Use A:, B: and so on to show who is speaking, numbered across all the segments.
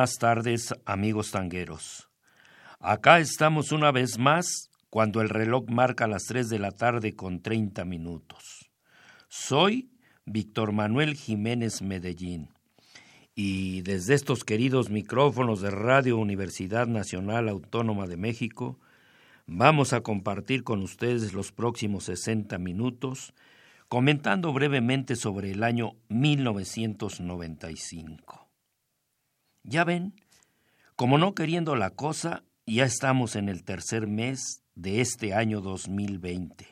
A: Buenas tardes, amigos tangueros. Acá estamos una vez más cuando el reloj marca las 3 de la tarde con 30 minutos. Soy Víctor Manuel Jiménez Medellín y desde estos queridos micrófonos de Radio Universidad Nacional Autónoma de México vamos a compartir con ustedes los próximos 60 minutos comentando brevemente sobre el año 1995. Ya ven, como no queriendo la cosa, ya estamos en el tercer mes de este año 2020.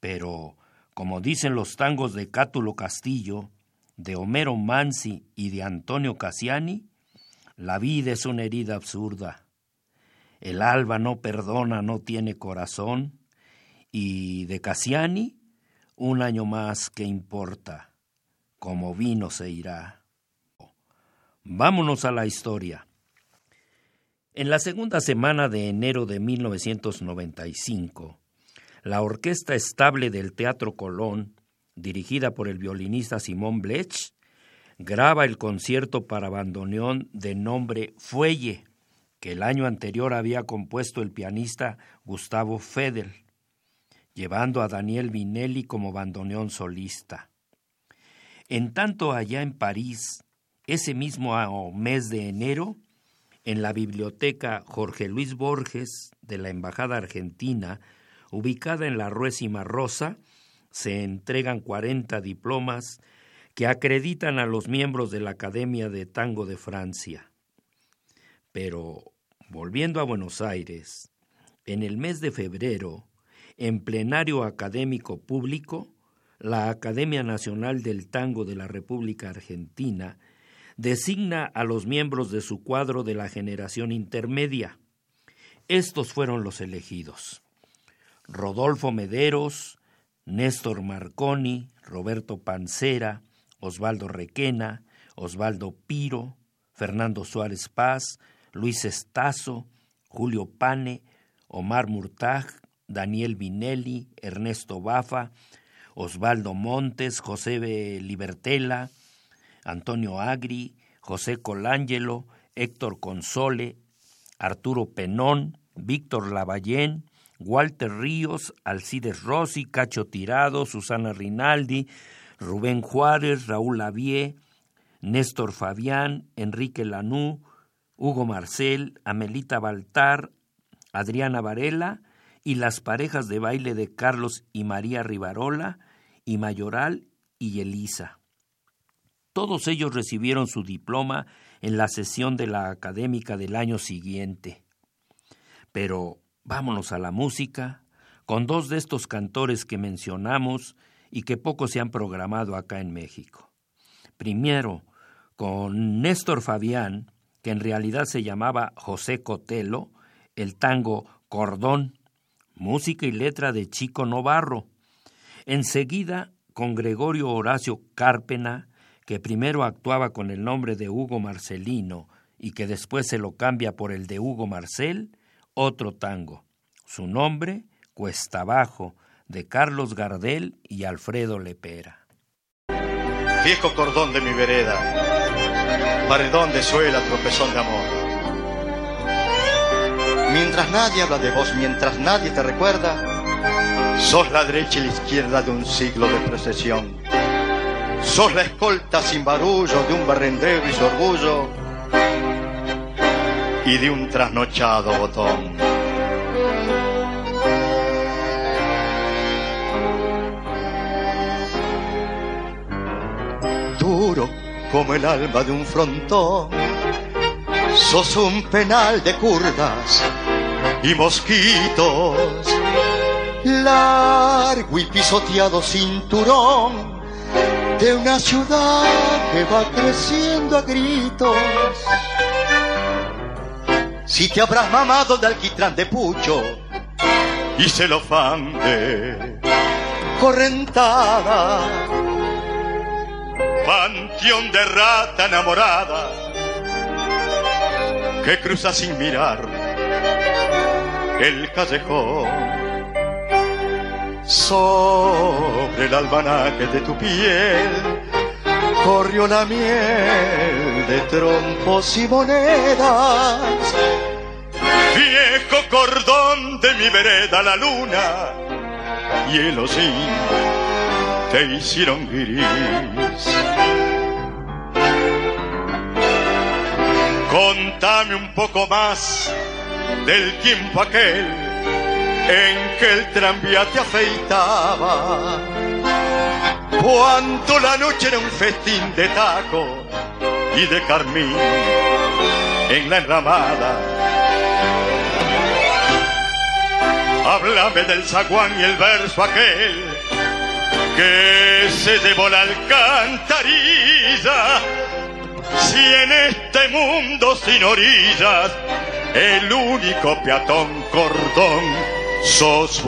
A: Pero, como dicen los tangos de Cátulo Castillo, de Homero Mansi y de Antonio Cassiani, la vida es una herida absurda. El alba no perdona, no tiene corazón, y de Cassiani, un año más que importa, como vino se irá. Vámonos a la historia. En la segunda semana de enero de 1995, la Orquesta Estable del Teatro Colón, dirigida por el violinista Simón Blech, graba el concierto para bandoneón de nombre Fuelle, que el año anterior había compuesto el pianista Gustavo Fedel, llevando a Daniel Vinelli como bandoneón solista. En tanto allá en París, ese mismo mes de enero, en la biblioteca Jorge Luis Borges de la Embajada Argentina, ubicada en la Rue Rosa, se entregan 40 diplomas que acreditan a los miembros de la Academia de Tango de Francia. Pero, volviendo a Buenos Aires, en el mes de febrero, en plenario académico público, la Academia Nacional del Tango de la República Argentina designa a los miembros de su cuadro de la generación intermedia. Estos fueron los elegidos. Rodolfo Mederos, Néstor Marconi, Roberto Pancera, Osvaldo Requena, Osvaldo Piro, Fernando Suárez Paz, Luis Estazo, Julio Pane, Omar Murtaj, Daniel Vinelli, Ernesto Bafa, Osvaldo Montes, José Libertela, Antonio Agri, José Colangelo, Héctor Console, Arturo Penón, Víctor Lavallén, Walter Ríos, Alcides Rossi, Cacho Tirado, Susana Rinaldi, Rubén Juárez, Raúl Lavie, Néstor Fabián, Enrique Lanú, Hugo Marcel, Amelita Baltar, Adriana Varela y las parejas de baile de Carlos y María Rivarola y Mayoral y Elisa. Todos ellos recibieron su diploma en la sesión de la académica del año siguiente. Pero vámonos a la música, con dos de estos cantores que mencionamos y que poco se han programado acá en México. Primero, con Néstor Fabián, que en realidad se llamaba José Cotelo, el tango Cordón, música y letra de Chico Novarro. Enseguida, con Gregorio Horacio Cárpena, que primero actuaba con el nombre de Hugo Marcelino y que después se lo cambia por el de Hugo Marcel, otro tango. Su nombre, Cuesta Abajo, de Carlos Gardel y Alfredo Lepera.
B: Viejo cordón de mi vereda, paredón de suela, tropezón de amor. Mientras nadie habla de vos, mientras nadie te recuerda, sos la derecha y la izquierda de un siglo de precesión. Sos la escolta sin barullo de un barrendero y su orgullo y de un trasnochado botón. Duro como el alma de un frontón, sos un penal de curdas y mosquitos, largo y pisoteado cinturón de una ciudad que va creciendo a gritos. Si te habrás mamado de alquitrán de pucho y celofán de correntada, panteón de rata enamorada que cruza sin mirar el callejón sobre el albanaque de tu piel corrió la miel de trompos y monedas. Viejo cordón de mi vereda, la luna y el osín te hicieron gris. Contame un poco más del tiempo aquel en que el tranvía te afeitaba cuando la noche era un festín de taco y de carmín en la enramada. Háblame del zaguán y el verso aquel que se llevó la alcantarilla. Si en este mundo sin orillas el único peatón cordón sos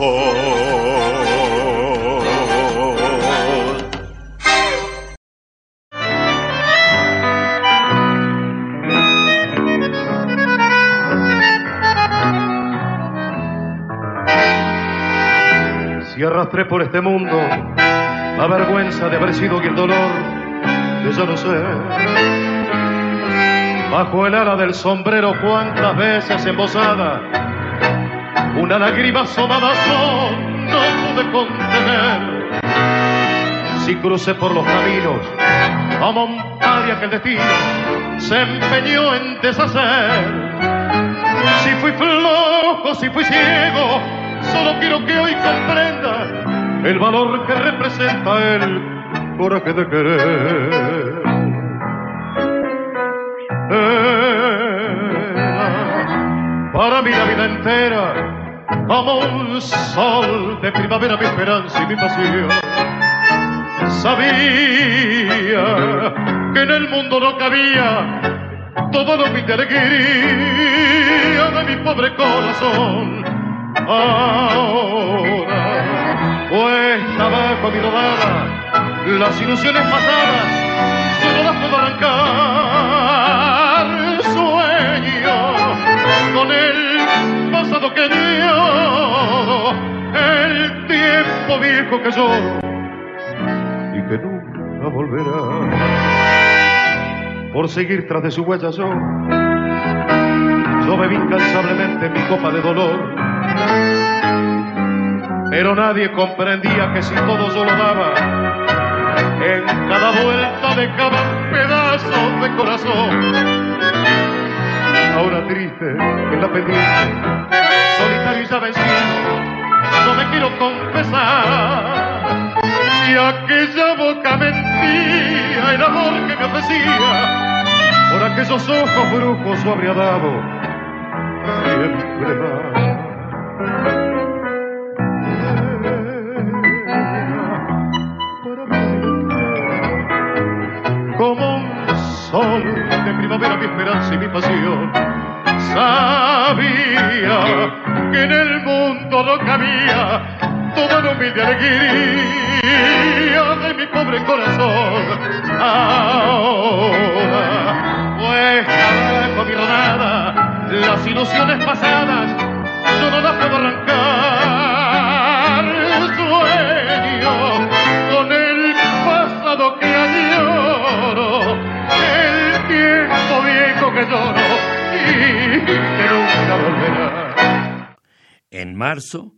C: y arrastré por este mundo la vergüenza de haber sido el dolor de yo no sé. Bajo el ala del sombrero cuántas veces embosada, una lágrima asomada no pude contener. Si crucé por los caminos como un que el destino se empeñó en deshacer. Si fui flojo, si fui ciego, Solo quiero que hoy comprenda el valor que representa el coraje de querer. para mí la vida entera como un sol de primavera mi esperanza y mi pasión. Sabía que en el mundo no cabía todo lo que te alegría de mi pobre corazón ahora cuesta abajo mi rodada las ilusiones pasadas solo las puedo arrancar que dio el tiempo viejo que yo y que nunca volverá por seguir tras de su huella yo yo bebí incansablemente mi copa de dolor pero nadie comprendía que si todo yo lo daba, en cada vuelta de cada pedazo de corazón. Ahora triste en la pendiente, solitario y ya vencido, no me quiero confesar. Si aquella boca mentía el amor que me ofrecía, por aquellos ojos brujos yo habría dado siempre más. de primavera mi esperanza y mi pasión. Sabía que en el mundo no cabía toda la humilde alegría de mi pobre corazón. Ahora, pues con mi rodada, las ilusiones pasadas, yo no las puedo arrancar. Sueño con el pasado que añoro, el tiempo viejo que llora.
A: Marzo,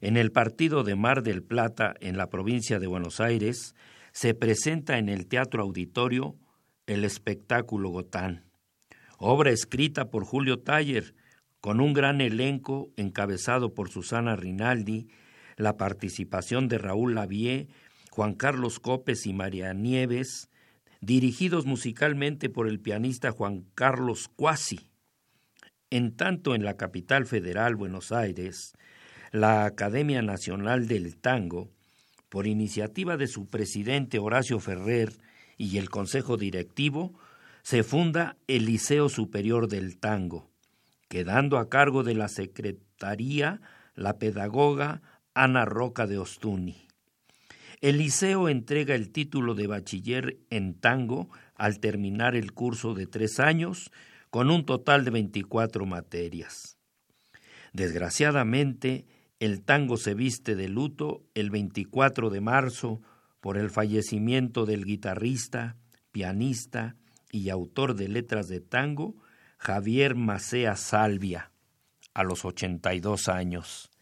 A: en el partido de Mar del Plata, en la provincia de Buenos Aires, se presenta en el Teatro Auditorio el espectáculo Gotán, obra escrita por Julio Taller, con un gran elenco encabezado por Susana Rinaldi, la participación de Raúl Lavie, Juan Carlos Copes y María Nieves, dirigidos musicalmente por el pianista Juan Carlos Cuasi. En tanto, en la capital federal, Buenos Aires, la Academia Nacional del Tango, por iniciativa de su presidente Horacio Ferrer y el Consejo Directivo, se funda el Liceo Superior del Tango, quedando a cargo de la Secretaría la pedagoga Ana Roca de Ostuni. El liceo entrega el título de bachiller en tango al terminar el curso de tres años, con un total de 24 materias. Desgraciadamente, el tango se viste de luto el 24 de marzo por el fallecimiento del guitarrista, pianista y autor de letras de tango, Javier Macea Salvia, a los 82 años.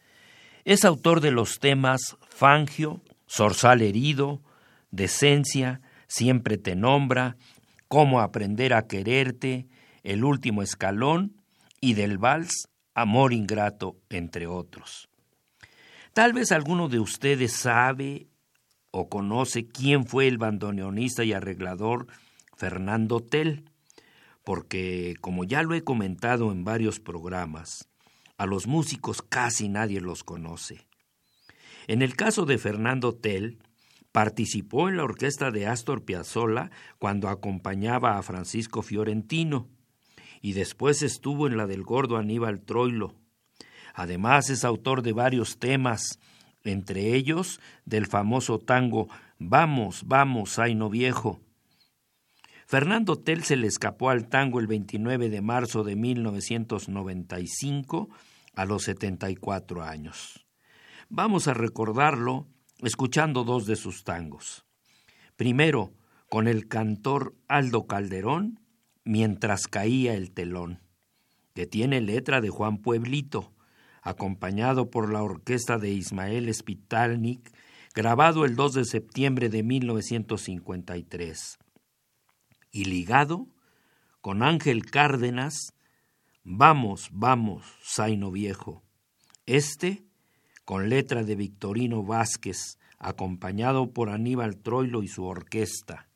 A: Es autor de los temas Fangio, Zorzal herido, Decencia, Siempre te nombra, Cómo aprender a quererte, El último escalón y del vals Amor ingrato, entre otros. Tal vez alguno de ustedes sabe o conoce quién fue el bandoneonista y arreglador Fernando Tell, porque, como ya lo he comentado en varios programas, a los músicos casi nadie los conoce. En el caso de Fernando Tell, participó en la orquesta de Astor Piazzolla cuando acompañaba a Francisco Fiorentino, y después estuvo en la del gordo Aníbal Troilo. Además es autor de varios temas, entre ellos del famoso tango Vamos, vamos, no viejo. Fernando Tell se le escapó al tango el 29 de marzo de 1995 a los 74 años. Vamos a recordarlo escuchando dos de sus tangos. Primero, con el cantor Aldo Calderón, Mientras caía el telón, que tiene letra de Juan Pueblito, acompañado por la orquesta de Ismael Spitalnik, grabado el 2 de septiembre de 1953. Y ligado con Ángel Cárdenas, Vamos, vamos, Zaino Viejo. Este, con letra de Victorino Vázquez, acompañado por Aníbal Troilo y su orquesta.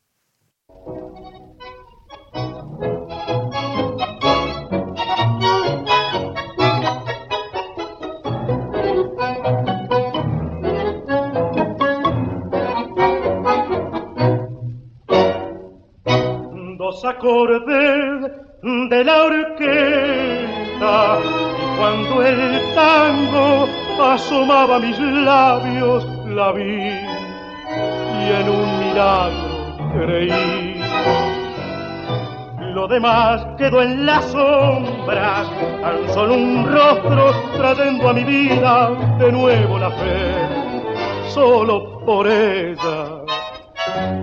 D: Dos acordes de la orquesta. Y cuando el tango asomaba mis labios la vi y en un milagro creí. Lo demás quedó en las sombras, tan solo un rostro trayendo a mi vida de nuevo la fe, solo por ella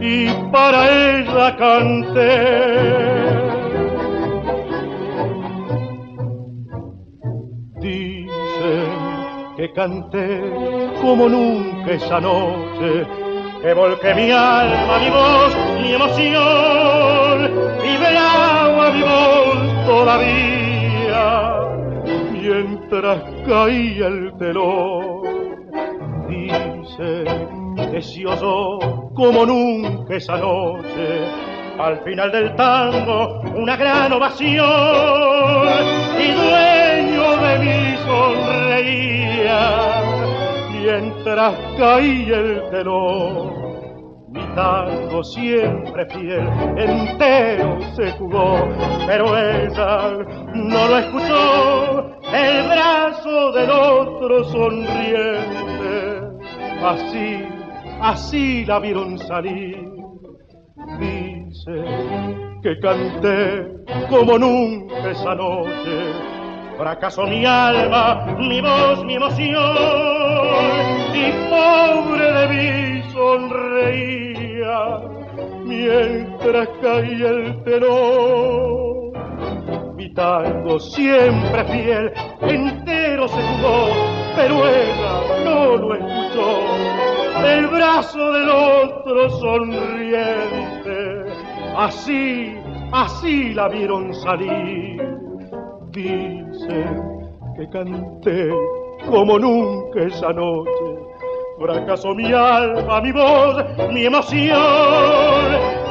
D: y para ella canté que canté como nunca esa noche, que volqué mi alma, mi voz, mi emoción, y velaba mi voz todavía, mientras caía el telón. Dice oyó como nunca esa noche, al final del tango una gran ovación. Y dueño de mí sonreía. Mientras caía el telón. Mi tango siempre fiel, entero se jugó, pero ella no lo escuchó, el brazo del otro sonriente, así, así la vieron salir que canté como nunca esa noche. Fracasó mi alma, mi voz, mi emoción, y pobre de mí sonreía mientras caía el telón. Mi tango siempre fiel, entero se jugó, pero ella no lo escuchó. El brazo del otro sonriente, así, así la vieron salir. Dicen que canté como nunca esa noche. Fracasó mi alma, mi voz, mi emoción,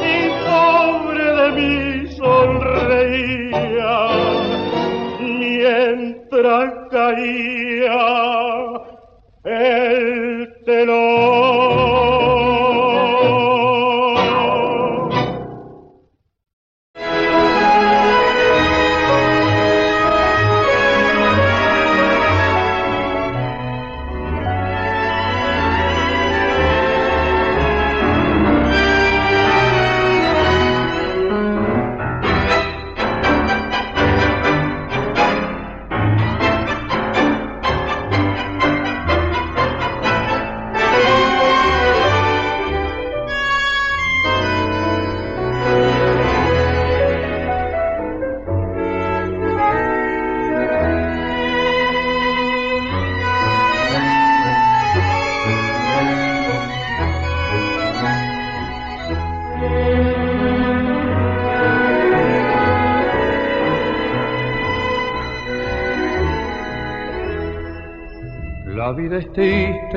D: y pobre de mí sonreía mientras caía el telón.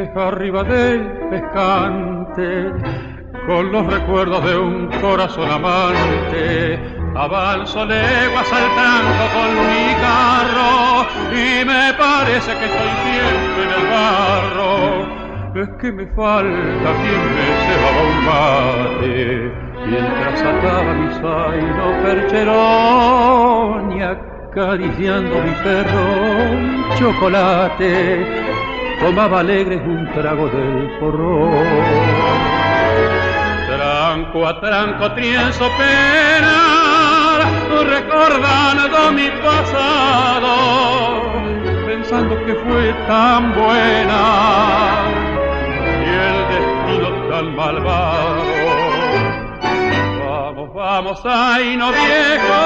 E: Arriba del pescante, con los recuerdos de un corazón amante. Avanzo legua saltando con mi carro y me parece que estoy siempre en el barro. Es que me falta quien me cebaba un mate mientras ataba mi zaino percherón y acariciando mi perro chocolate tomaba alegre un trago del porrón. Tranco a tranco trienzo pena, recordando mi pasado, pensando que fue tan buena y el destino tan malvado. Vamos, vamos, ay no viejo,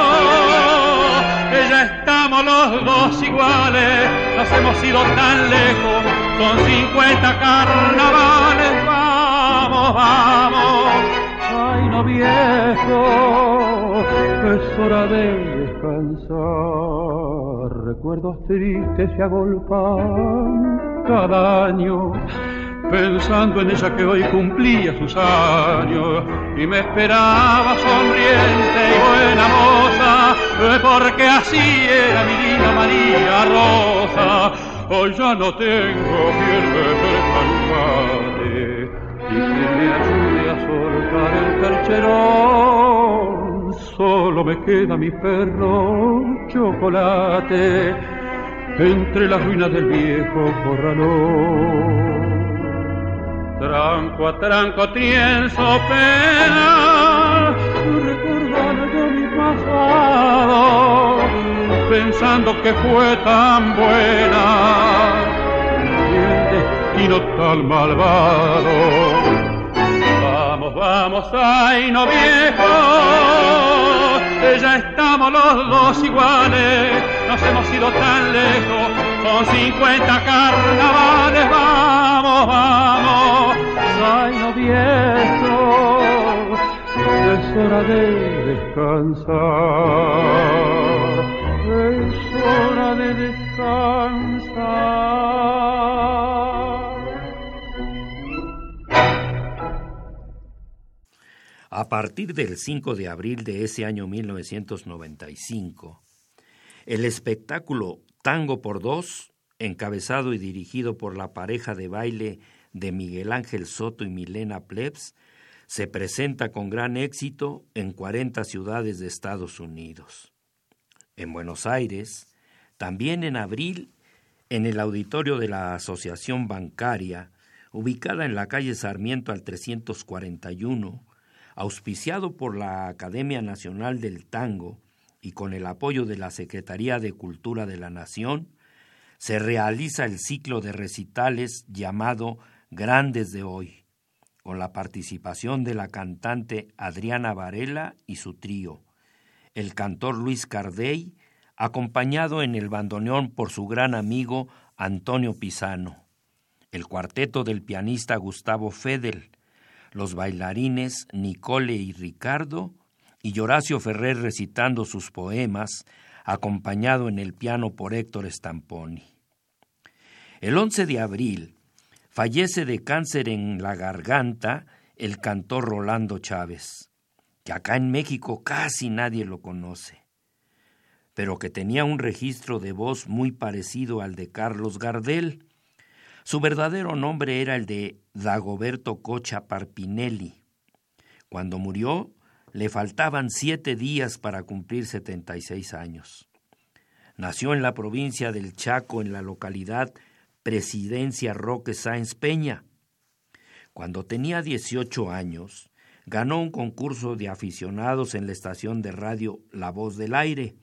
E: ya estamos los dos iguales, nos hemos ido tan lejos con 50 carnavales, vamos, vamos. Ay, no viejo, es hora de descansar. Recuerdos tristes se agolpan cada año pensando en ella que hoy cumplía sus años y me esperaba sonriente y buena moza, porque así era mi linda María Rosa hoy ya no tengo quien me percalmate y que me ayude a soltar el percherón. Solo me queda mi perro chocolate entre las ruinas del viejo corralón. Tranco a tranco tienso pena, recordando mi pasado pensando que fue tan buena. Y el destino tan malvado. Vamos, vamos, ay no viejo, ya estamos los dos iguales, nos hemos ido tan lejos, con 50 carnavales, vamos, vamos, ay no viejo, es hora de descansar es hora de descansar.
A: A partir del 5 de abril de ese año 1995, el espectáculo Tango por Dos, encabezado y dirigido por la pareja de baile de Miguel Ángel Soto y Milena Plebs, se presenta con gran éxito en 40 ciudades de Estados Unidos en Buenos Aires, también en abril en el auditorio de la Asociación Bancaria, ubicada en la calle Sarmiento al 341, auspiciado por la Academia Nacional del Tango y con el apoyo de la Secretaría de Cultura de la Nación, se realiza el ciclo de recitales llamado Grandes de Hoy, con la participación de la cantante Adriana Varela y su trío, el cantor Luis Cardey, acompañado en el bandoneón por su gran amigo Antonio Pisano, el cuarteto del pianista Gustavo Fedel, los bailarines Nicole y Ricardo y Horacio Ferrer recitando sus poemas, acompañado en el piano por Héctor Stamponi. El 11 de abril fallece de cáncer en la garganta el cantor Rolando Chávez, que acá en México casi nadie lo conoce, pero que tenía un registro de voz muy parecido al de Carlos Gardel. Su verdadero nombre era el de Dagoberto Cocha Parpinelli. Cuando murió, le faltaban siete días para cumplir 76 años. Nació en la provincia del Chaco, en la localidad Presidencia Roque Sáenz Peña. Cuando tenía 18 años, ganó un concurso de aficionados en la estación de radio La Voz del Aire,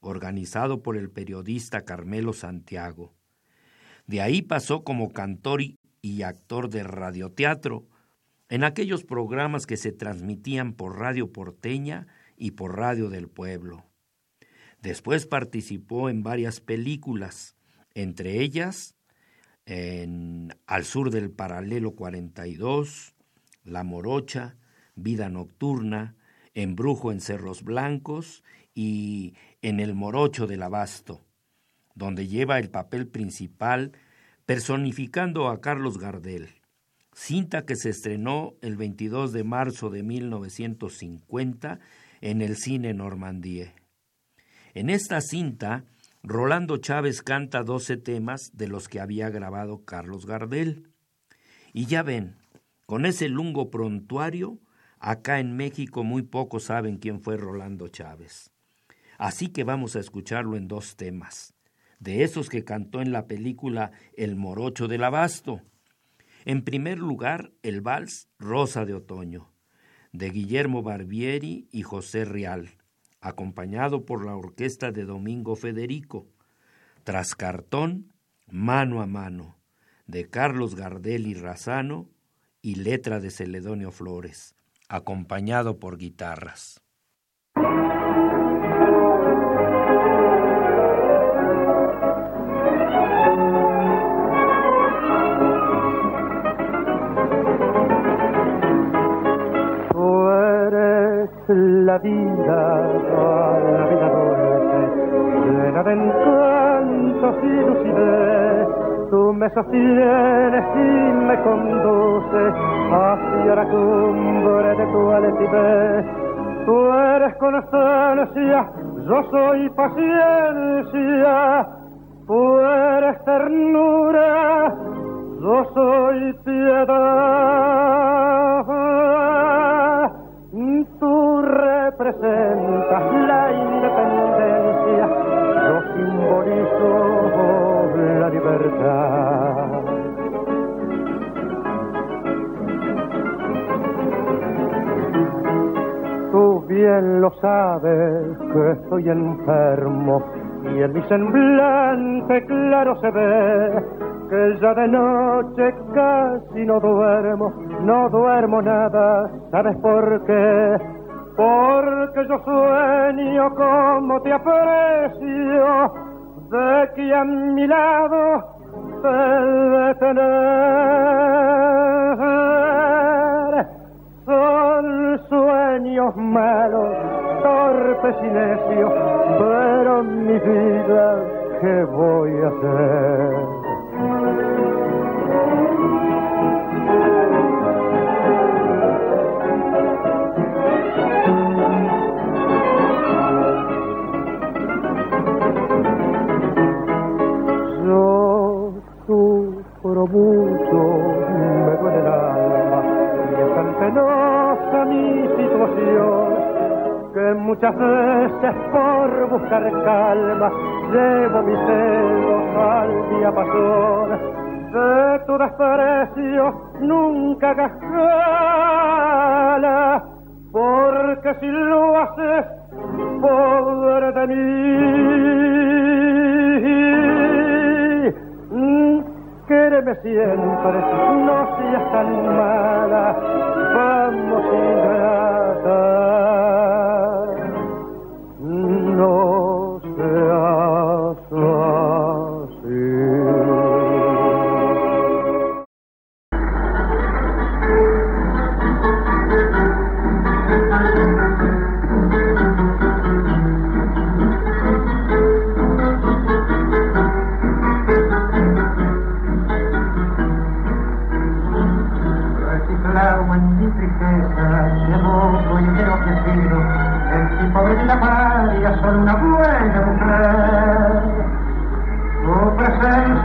A: organizado por el periodista Carmelo Santiago. De ahí pasó como cantor y actor de radioteatro, en aquellos programas que se transmitían por Radio Porteña y por Radio del Pueblo. Después participó en varias películas, entre ellas en Al sur del paralelo 42, La Morocha, Vida Nocturna, Embrujo en Cerros Blancos y en El Morocho del Abasto, donde lleva el papel principal personificando a Carlos Gardel cinta que se estrenó el 22 de marzo de 1950 en el cine Normandie. En esta cinta, Rolando Chávez canta 12 temas de los que había grabado Carlos Gardel. Y ya ven, con ese lungo prontuario, acá en México muy pocos saben quién fue Rolando Chávez. Así que vamos a escucharlo en dos temas, de esos que cantó en la película El Morocho del Abasto, en primer lugar, el vals Rosa de Otoño, de Guillermo Barbieri y José Rial, acompañado por la orquesta de Domingo Federico. Tras cartón, Mano a Mano, de Carlos Gardel y Razano, y letra de Celedonio Flores, acompañado por guitarras.
F: la vida, la vida dulce, llena de encantos y lucidez. Tú me sostienes y me conduces hacia la cumbre de tu altivez. Tú eres constancia, yo soy paciencia, tú eres ternura, yo soy piedad. Tú representas la independencia, yo simbolizo libertad. Tú bien lo sabes que estoy enfermo y en mi semblante claro se ve que ya de noche casi no duermo, no duermo nada, ¿sabes por qué? Porque yo sueño como te aprecio, de que a mi lado te de tener. Son sueños malos, torpes y necios, pero mi vida, ¿qué voy a hacer? Mucho, me duele el alma y es tan penosa mi situación que muchas veces por buscar calma llevo mis dedos al diapasón. De tu desprecio nunca hagas porque si lo haces pobre de mí quéreme siempre no seas tan mala vamos ingrata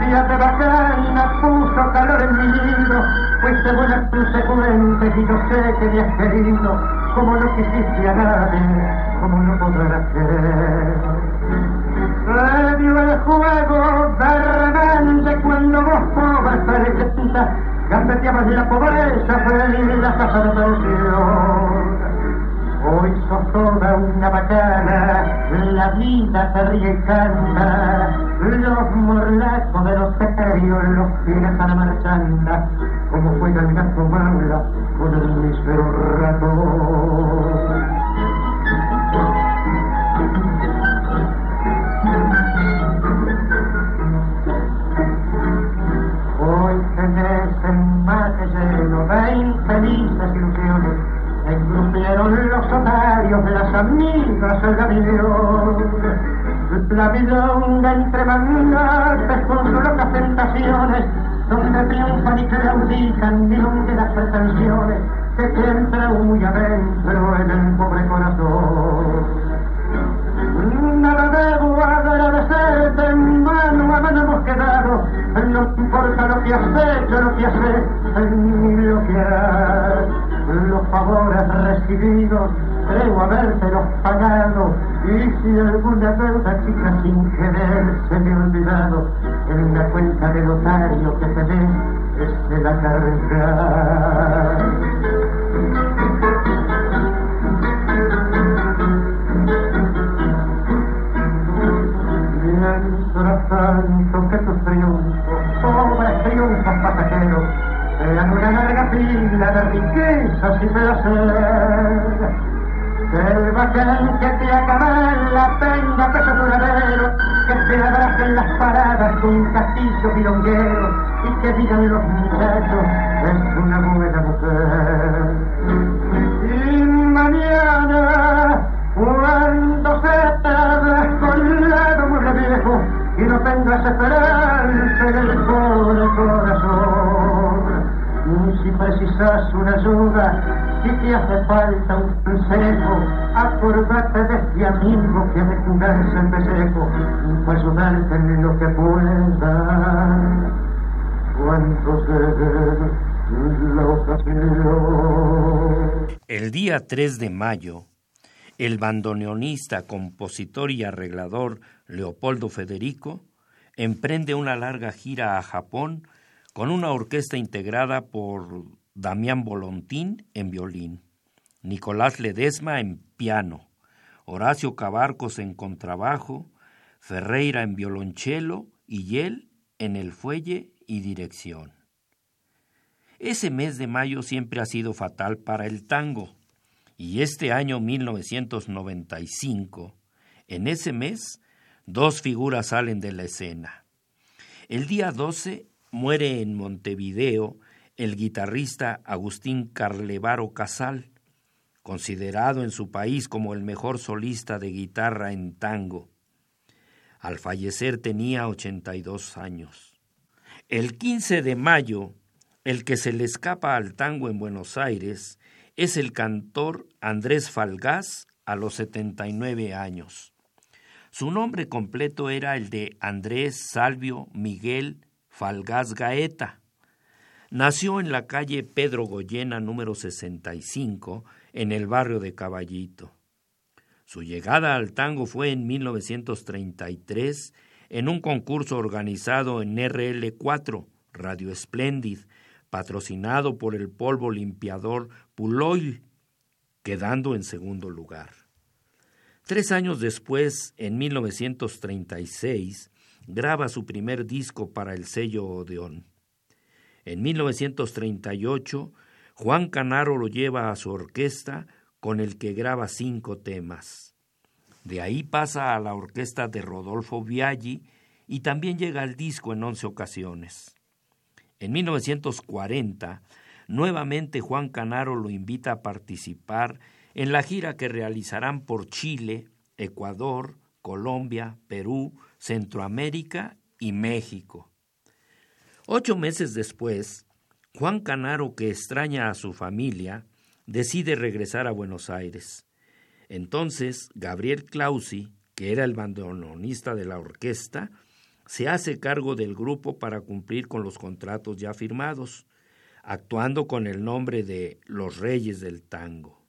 G: presencia de bacana puso calor en mi nido, fuiste buena consecuente y yo sé que me has querido, como no quisiste a nadie, como no podrás querer. Se dio el juego de rebelde cuando vos pobres felicita, gambeteabas la pobreza feliz la casa de. Hoy sos toda una bacana, la vida te ríe y canta, los morlacos de los serios, los fines a la marchanda, como juega el gato mala con el mísero ratón. Hoy tenés el mate lleno de infelices ilusiones, engrupieron los otarios, las amigas, el gabinón. La milonga entre mangas con locas tentaciones, donde triunfan y claudican las pretensiones que entran muy adentro en el pobre corazón. Nada debo agradecerte, mano a mano hemos quedado, no importa lo que has hecho, lo que has hecho, ni lo que has, los favores recibidos, creo habértelos pagado, y si alguna deuda chica sin querer se me ha olvidado, en la cuenta de notario que te dé, es de la carga. Mientras tanto que tus triunfos, pobres triunfos pasajeros, sean una larga fila de riquezas y placer. Castillo milonguero y que digan los muchachos, es una buena mujer. Y mañana, cuando se te abra colado muy viejo y no tengas esperanza en el pobre corazón, si precisas una ayuda, si te hace falta un consejo, acordate de este amigo que me en pellejo, para ayudarte
A: día 3 de mayo, el bandoneonista, compositor y arreglador Leopoldo Federico emprende una larga gira a Japón con una orquesta integrada por Damián Volontín en violín, Nicolás Ledesma en piano, Horacio Cabarcos en contrabajo, Ferreira en violonchelo y él en el fuelle y dirección. Ese mes de mayo siempre ha sido fatal para el tango, y este año 1995, en ese mes, dos figuras salen de la escena. El día 12 muere en Montevideo el guitarrista Agustín Carlevaro Casal, considerado en su país como el mejor solista de guitarra en tango. Al fallecer tenía 82 años. El 15 de mayo, el que se le escapa al tango en Buenos Aires es el cantor Andrés Falgás a los 79 años. Su nombre completo era el de Andrés Salvio Miguel Falgás Gaeta. Nació en la calle Pedro Goyena número 65, en el barrio de Caballito. Su llegada al tango fue en 1933 en un concurso organizado en RL4, Radio Splendid, patrocinado por el polvo limpiador Puloil, quedando en segundo lugar. Tres años después, en 1936, graba su primer disco para el sello Odeón. En 1938, Juan Canaro lo lleva a su orquesta con el que graba cinco temas. De ahí pasa a la orquesta de Rodolfo Viaggi y también llega al disco en once ocasiones. En 1940, nuevamente Juan Canaro lo invita a participar en la gira que realizarán por Chile, Ecuador, Colombia, Perú, Centroamérica y México. Ocho meses después, Juan Canaro, que extraña a su familia, decide regresar a Buenos Aires. Entonces, Gabriel Clausi, que era el bandoneonista de la orquesta, se hace cargo del grupo para cumplir con los contratos ya firmados, actuando con el nombre de Los Reyes del Tango.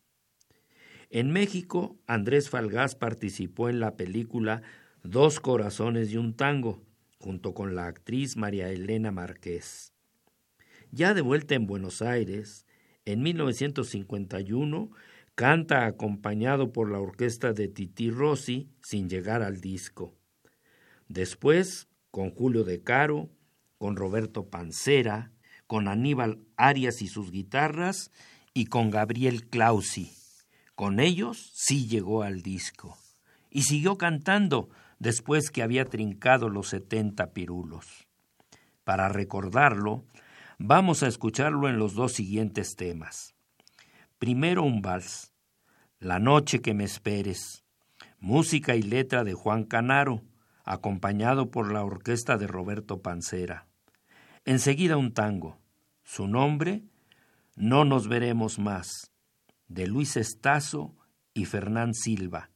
A: En México, Andrés Falgás participó en la película Dos Corazones y un Tango, junto con la actriz María Elena Márquez. Ya de vuelta en Buenos Aires, en 1951 canta acompañado por la orquesta de Titi Rossi sin llegar al disco. Después, con Julio De Caro, con Roberto Pancera, con Aníbal Arias y sus guitarras y con Gabriel Clausi. Con ellos sí llegó al disco. Y siguió cantando después que había trincado los setenta pirulos. Para recordarlo, vamos a escucharlo en los dos siguientes temas. Primero un vals, La noche que me esperes, música y letra de Juan Canaro, acompañado por la orquesta de Roberto Pancera. Enseguida un tango, su nombre, No nos veremos más, de Luis Estazo y Fernán Silva.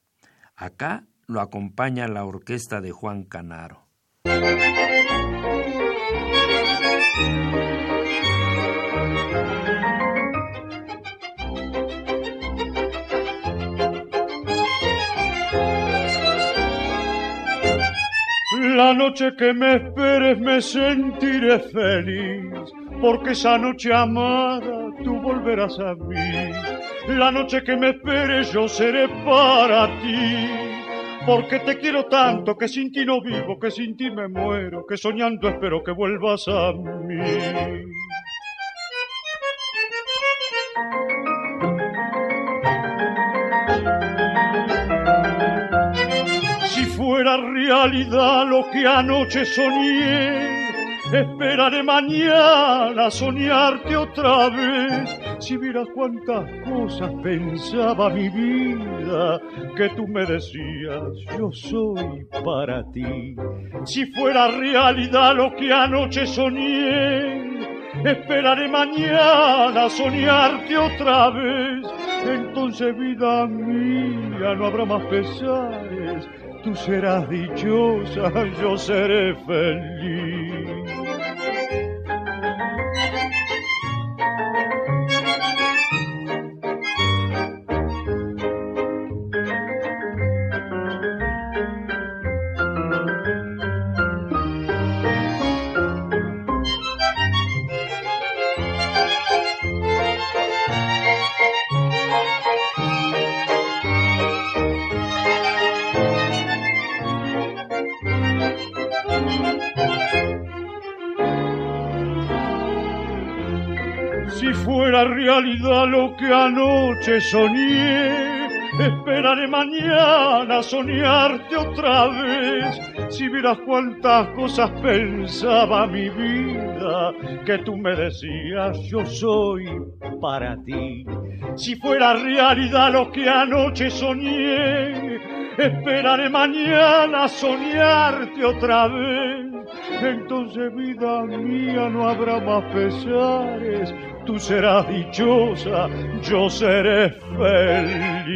A: Acá lo acompaña la orquesta de Juan Canaro.
H: La noche que me esperes me sentiré feliz, porque esa noche amada tú volverás a mí. La noche que me esperes yo seré para ti, porque te quiero tanto que sin ti no vivo, que sin ti me muero, que soñando espero que vuelvas a mí. Realidad lo que anoche soñé. Esperaré mañana soñarte otra vez. Si vieras cuántas cosas pensaba mi vida, que tú me decías, yo soy para ti. Si fuera realidad lo que anoche soñé, esperaré mañana soñarte otra vez. Entonces, vida mía, no habrá más pesares tú serás dichosa, yo seré feliz. Lo que anoche soñé. Esperaré mañana soñarte otra vez. Si vieras cuántas cosas pensaba mi vida, que tú me decías yo soy para ti. Si fuera realidad lo que anoche soñé, esperaré mañana soñarte otra vez. Entonces vida mía no habrá más pesares tú serás dichosa, yo seré feliz.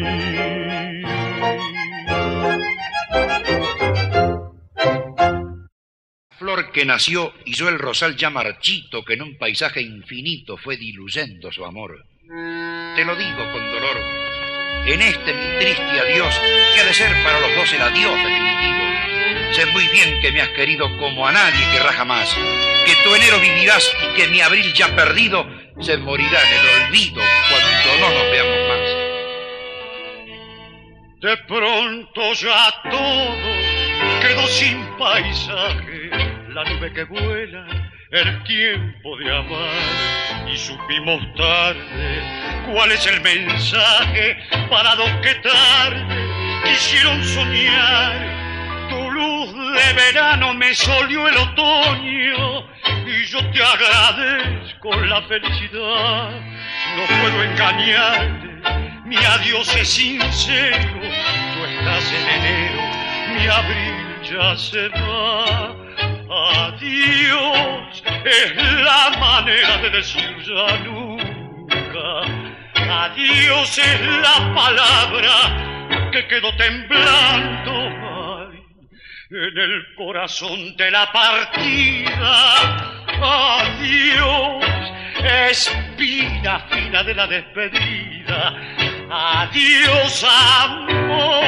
I: Flor que nació hizo el rosal ya marchito que en un paisaje infinito fue diluyendo su amor. Te lo digo con dolor, en este mi triste adiós, que ha de ser para los dos el adiós definitivo. Sé muy bien que me has querido como a nadie querrá jamás, que tu enero vivirás y que mi abril ya perdido se morirá en el olvido cuando no nos veamos más.
H: De pronto ya todo quedó sin paisaje, la nube que vuela, el tiempo de amar, y supimos tarde cuál es el mensaje para los que tarde quisieron soñar. Luz de verano me solió el otoño y yo te agradezco la felicidad. No puedo engañarte, mi adiós es sincero. Tú estás en enero, mi abril ya se va. Adiós es la manera de decir
J: ya nunca. Adiós es la palabra que quedó temblando en el corazón de la partida. Adiós, espina fina de la despedida. Adiós, amor,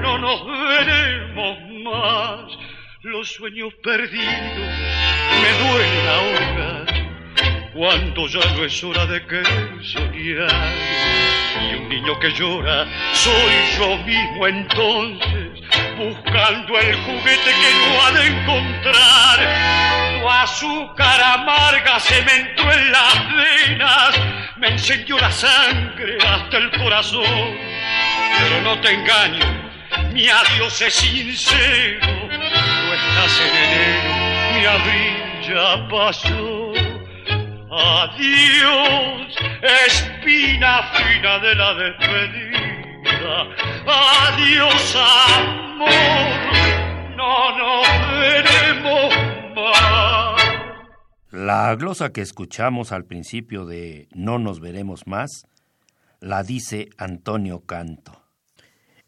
J: no nos veremos más. Los sueños perdidos me duelen ahora cuando ya no es hora de querer soñar. Y un niño que llora soy yo mismo entonces, buscando el juguete que no ha de encontrar. Tu azúcar amarga se me entró en las venas, me encendió la sangre hasta el corazón. Pero no te engaño, mi adiós es sincero, no estás en enero, mi abril ya pasó. Adiós, espina fina de la despedida. Adiós, amor, no nos veremos más.
A: La glosa que escuchamos al principio de No nos veremos más la dice Antonio Canto.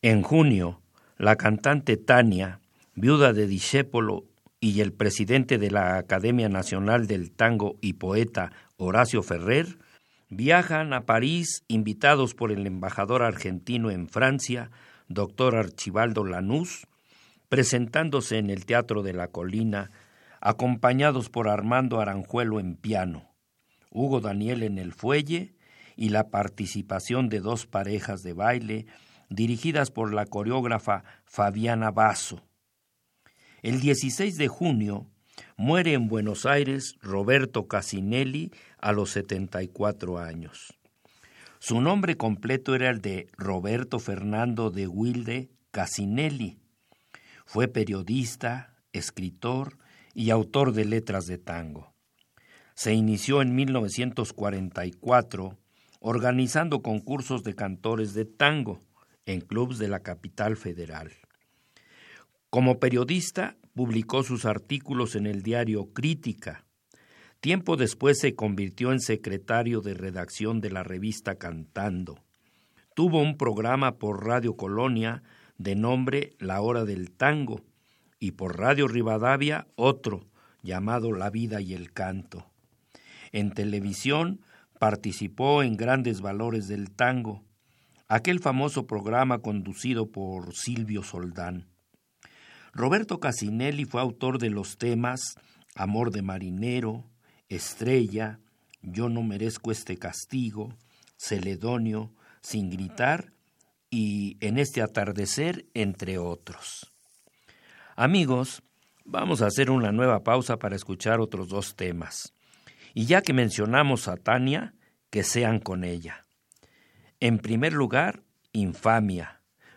A: En junio, la cantante Tania, viuda de Discépolo y el presidente de la Academia Nacional del Tango y poeta Horacio Ferrer viajan a París invitados por el embajador argentino en Francia, doctor Archibaldo Lanús, presentándose en el Teatro de la Colina, acompañados por Armando Aranjuelo en piano, Hugo Daniel en el fuelle y la participación de dos parejas de baile dirigidas por la coreógrafa Fabiana Basso. El 16 de junio muere en Buenos Aires Roberto Casinelli a los 74 años. Su nombre completo era el de Roberto Fernando de Wilde Casinelli. Fue periodista, escritor y autor de letras de tango. Se inició en 1944 organizando concursos de cantores de tango en clubes de la capital federal. Como periodista, publicó sus artículos en el diario Crítica. Tiempo después se convirtió en secretario de redacción de la revista Cantando. Tuvo un programa por Radio Colonia de nombre La Hora del Tango y por Radio Rivadavia otro llamado La Vida y el Canto. En televisión participó en Grandes Valores del Tango, aquel famoso programa conducido por Silvio Soldán. Roberto Casinelli fue autor de los temas Amor de Marinero, Estrella, Yo no merezco este castigo, Celedonio, Sin gritar y En este atardecer, entre otros. Amigos, vamos a hacer una nueva pausa para escuchar otros dos temas. Y ya que mencionamos a Tania, que sean con ella. En primer lugar, Infamia,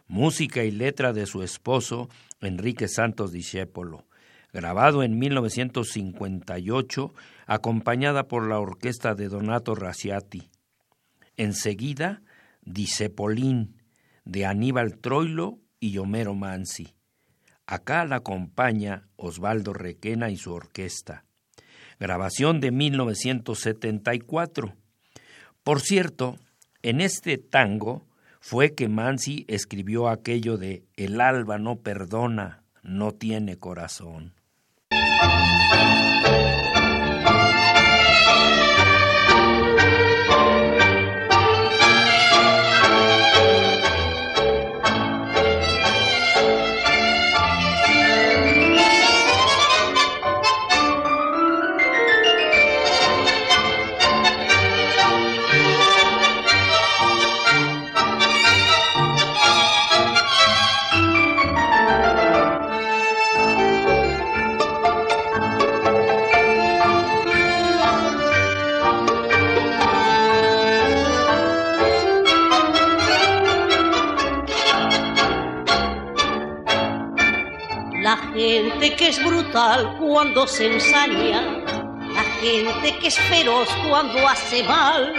A: música y letra de su esposo Enrique Santos Discépolo, grabado en 1958, acompañada por la orquesta de Donato Raciati. Enseguida, Discepolín, de Aníbal Troilo y Homero Mansi. Acá la acompaña Osvaldo Requena y su orquesta. Grabación de 1974. Por cierto, en este tango fue que Mansi escribió aquello de El alba no perdona, no tiene corazón.
K: Que es brutal cuando se ensaña, la gente que es feroz cuando hace mal.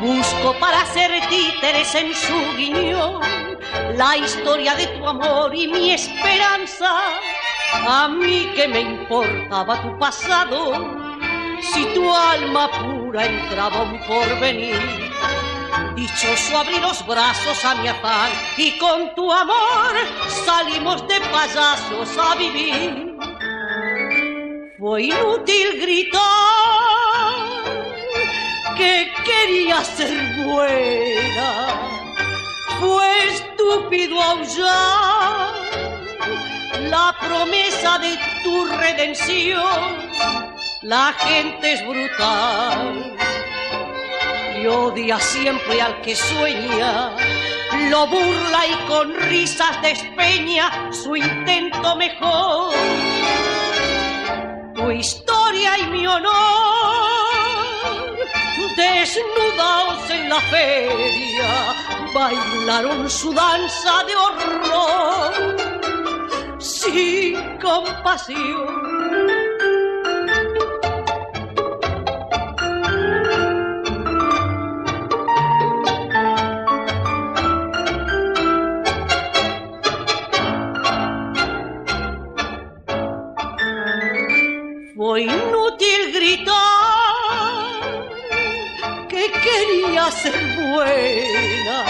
K: Busco para hacer títeres en su guiñón la historia de tu amor y mi esperanza. A mí que me importaba tu pasado, si tu alma pura entraba un porvenir. Dichoso abrí los brazos a mi afán y con tu amor salimos de payasos a vivir. Fue inútil gritar que quería ser buena. Fue estúpido aullar la promesa de tu redención. La gente es brutal y odia siempre al que sueña. Lo burla y con risas despeña su intento mejor. Tu historia y mi honor, desnudados en la feria, bailaron su danza de horror sin compasión. Ser buena.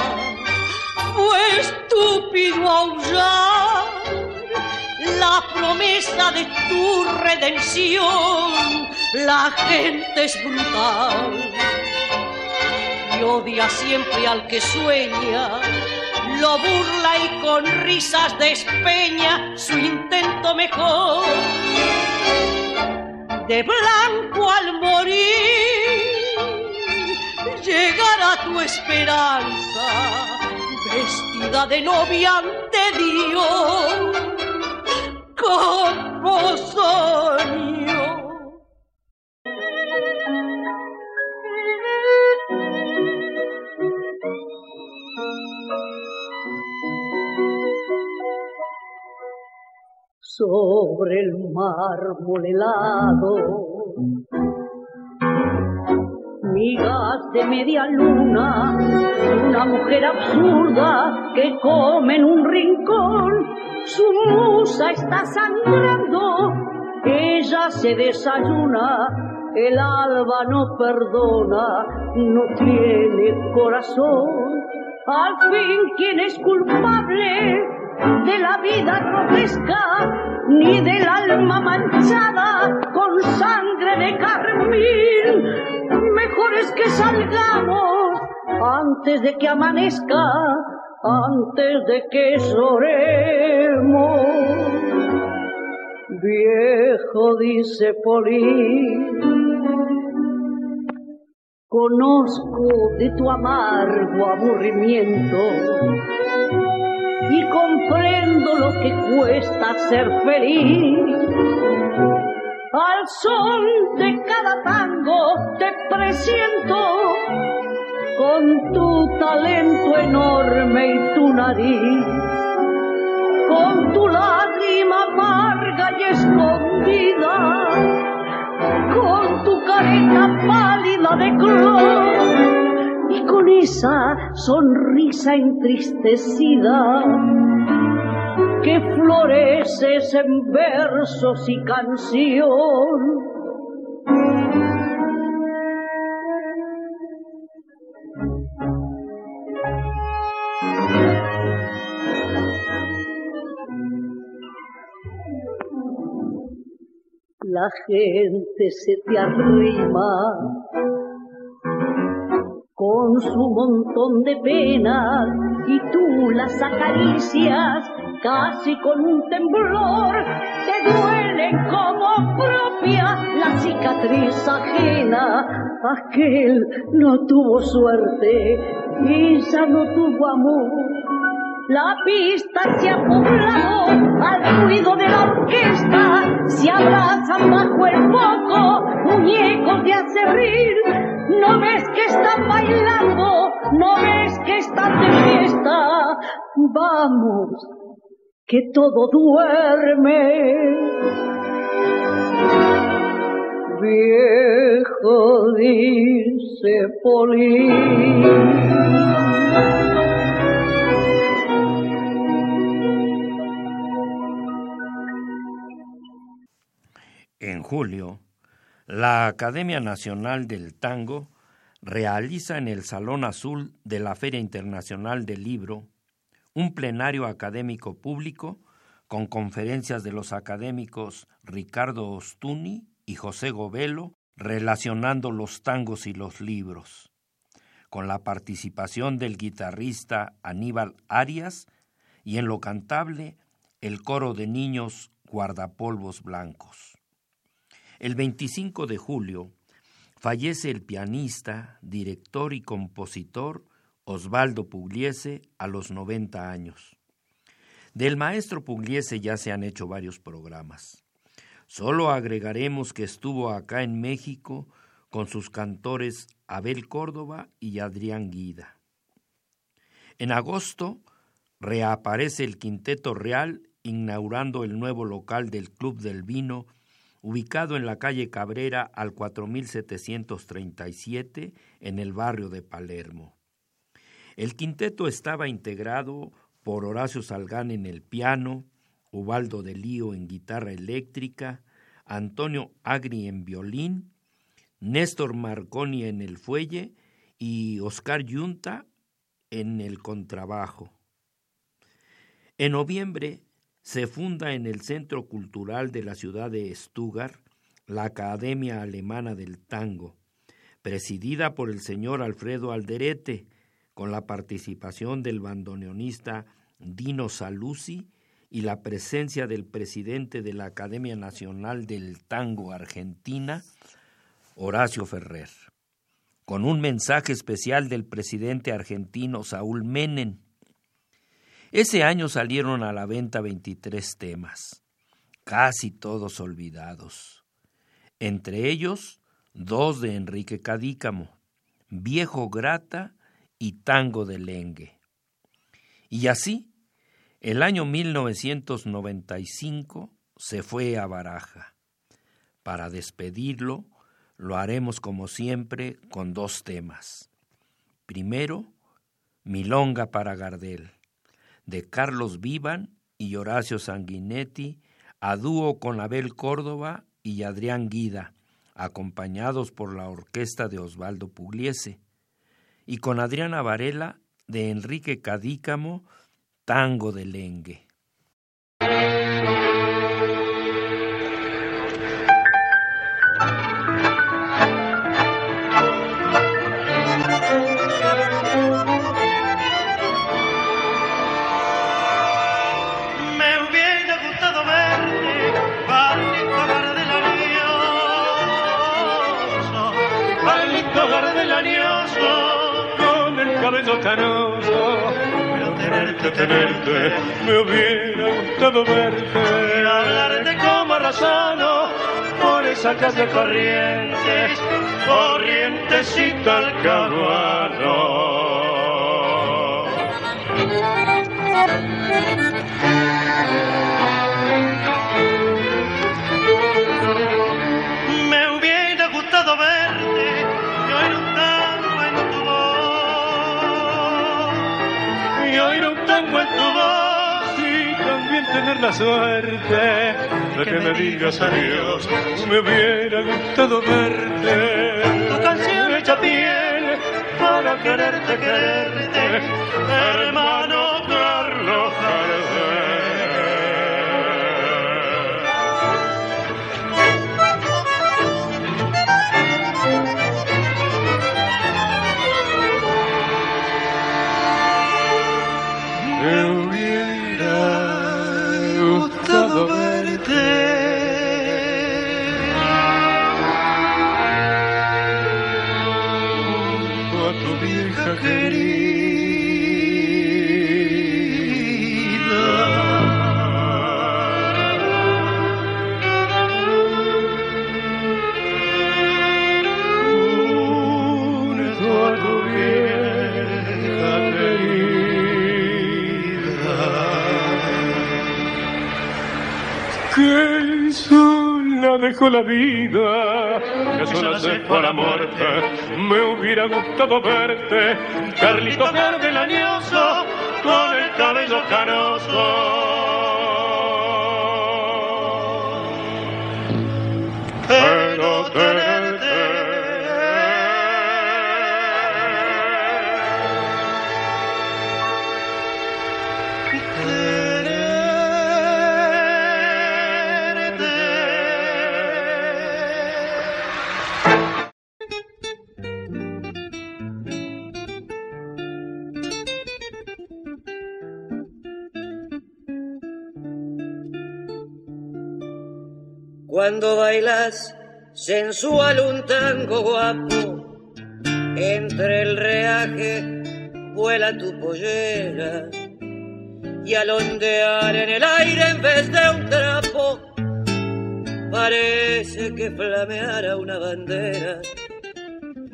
K: Fue estúpido aullar la promesa de tu redención. La gente es brutal y odia siempre al que sueña. Lo burla y con risas despeña su intento mejor. De blanco al morir llegará tu esperanza, vestida de novia ante Dios como. Sobre el mármol helado, migas de media luna, una mujer absurda que come en un rincón su musa está sangrando, ella se desayuna, el alba no perdona, no tiene corazón. Al fin, ¿quién es culpable de la vida grotesca, ni del alma manchada con sangre de carmín? Mejor es que salgamos antes de que amanezca antes de que lloremos. Viejo, dice Poli, conozco de tu amargo aburrimiento y comprendo lo que cuesta ser feliz. Al sol de cada tango te presiento con tu talento enorme y tu nariz, con tu lágrima amarga y escondida, con tu careta pálida de clon y con esa sonrisa entristecida que floreces en versos y canción. La gente se te arrima con su montón de penas y tú las acaricias casi con un temblor. Te duelen como propia la cicatriz ajena. Aquel no tuvo suerte ya no tuvo amor la pista se ha poblado al ruido de la orquesta, se abrazan bajo el foco muñecos de acerrir. No ves que están bailando, no ves que están de fiesta. Vamos, que todo duerme. Viejo dice Polín.
A: En julio, La Academia Nacional del Tango realiza en el Salón Azul de la Feria Internacional del Libro un plenario académico público con conferencias de los académicos Ricardo Ostuni y José Govelo relacionando los tangos y los libros, con la participación del guitarrista Aníbal Arias y en lo cantable el coro de niños guardapolvos blancos. El 25 de julio fallece el pianista, director y compositor Osvaldo Pugliese a los 90 años. Del maestro Pugliese ya se han hecho varios programas. Solo agregaremos que estuvo acá en México con sus cantores Abel Córdoba y Adrián Guida. En agosto reaparece el Quinteto Real inaugurando el nuevo local del Club del Vino, ubicado en la calle Cabrera al 4737 en el barrio de Palermo. El quinteto estaba integrado por Horacio Salgán en el piano, Ubaldo de Lío en guitarra eléctrica, Antonio Agri en violín, Néstor Marconi en el fuelle y Oscar Yunta en el contrabajo. En noviembre se funda en el Centro Cultural de la ciudad de Stuttgart la Academia Alemana del Tango, presidida por el señor Alfredo Alderete, con la participación del bandoneonista Dino Saluzzi y la presencia del presidente de la Academia Nacional del Tango Argentina, Horacio Ferrer, con un mensaje especial del presidente argentino Saúl Menem. Ese año salieron a la venta 23 temas, casi todos olvidados, entre ellos dos de Enrique Cadícamo, Viejo Grata y Tango de Lengue. Y así, el año 1995 se fue a Baraja. Para despedirlo, lo haremos como siempre con dos temas. Primero, Milonga para Gardel, de Carlos Vivan y Horacio Sanguinetti, a dúo con Abel Córdoba y Adrián Guida, acompañados por la orquesta de Osvaldo Pugliese y con Adriana Varela de Enrique Cadícamo, Tango de Lengue.
J: Pero tenerte,
D: Tenerte, me hubiera gustado verte.
J: hablarte como razono,
D: por esa calle corrientes, corrientecita al caguano.
J: Y
D: también tener la suerte de que me digas adiós. Me hubiera gustado verte.
J: Tu canción
D: hecha piel
J: para quererte, quererte, hermano
D: Carlos dejó la vida, que sola se fue a la muerte. Me hubiera gustado verte, Carlito Gardelañoso, con el cabello canoso.
L: Sensual un tango guapo, entre el reaje vuela tu pollera y al ondear en el aire en vez de un trapo, parece que flameara una bandera,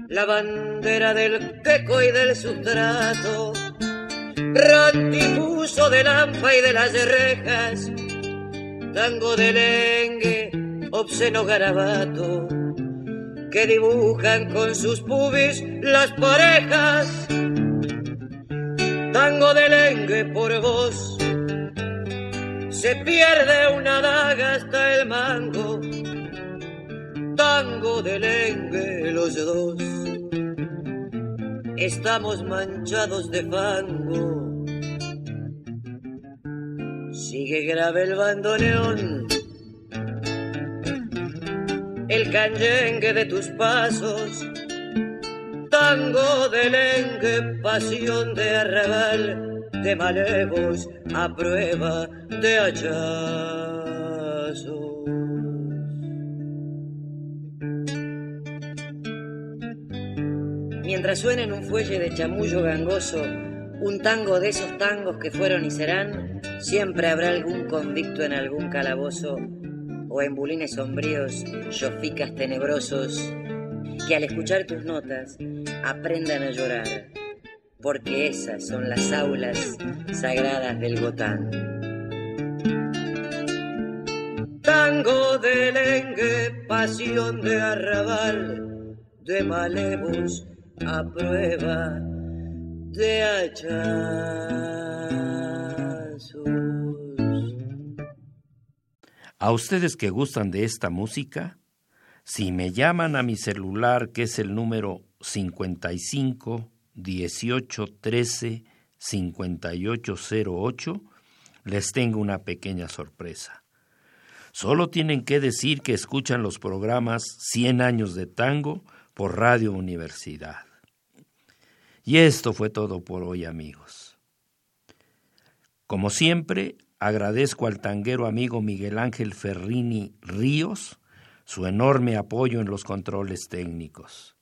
L: la bandera del queco y del sustrato, rantifuso del AMPA y de las rejas, tango de lengue, obsceno garabato, que dibujan con sus pubis las parejas tango de lengue por vos. Se pierde una daga hasta el mango, tango de lengue los dos. Estamos manchados de fango. Sigue grave el bandoneón, el canyengue de tus pasos tango de lengue, pasión de arrabal, de malevos a prueba de hachazos. Mientras suena en un fuelle de chamullo gangoso, un tango de esos tangos que fueron y serán, siempre habrá algún convicto en algún calabozo o en bulines sombríos, choficas tenebrosos que al escuchar tus notas aprendan a llorar, porque esas son las aulas sagradas del Gotán. Tango de lengue, pasión de arrabal, de malevos a prueba de hachazos.
A: A ustedes que gustan de esta música, si me llaman a mi celular, que es el número 55 18 13 5808, les tengo una pequeña sorpresa. Solo tienen que decir que escuchan los programas 100 años de tango por Radio Universidad. Y esto fue todo por hoy, amigos. Como siempre, agradezco al tanguero amigo Miguel Ángel Ferrini Ríos, su enorme apoyo en los controles técnicos.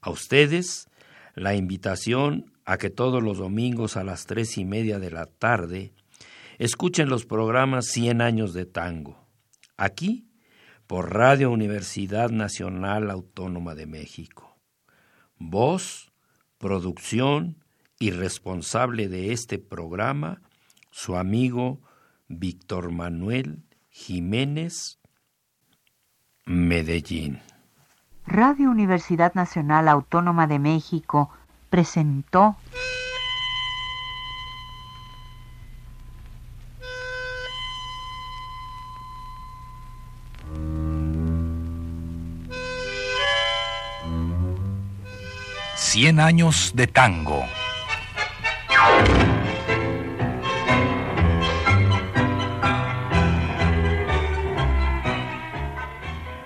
A: A ustedes la invitación a que todos los domingos a las tres y media de la tarde escuchen los programas Cien años de tango, aquí por Radio Universidad Nacional Autónoma de México. Voz, producción y responsable de este programa, su amigo Víctor Manuel Jiménez Medellín.
M: Radio Universidad Nacional Autónoma de México presentó
N: Cien años de tango.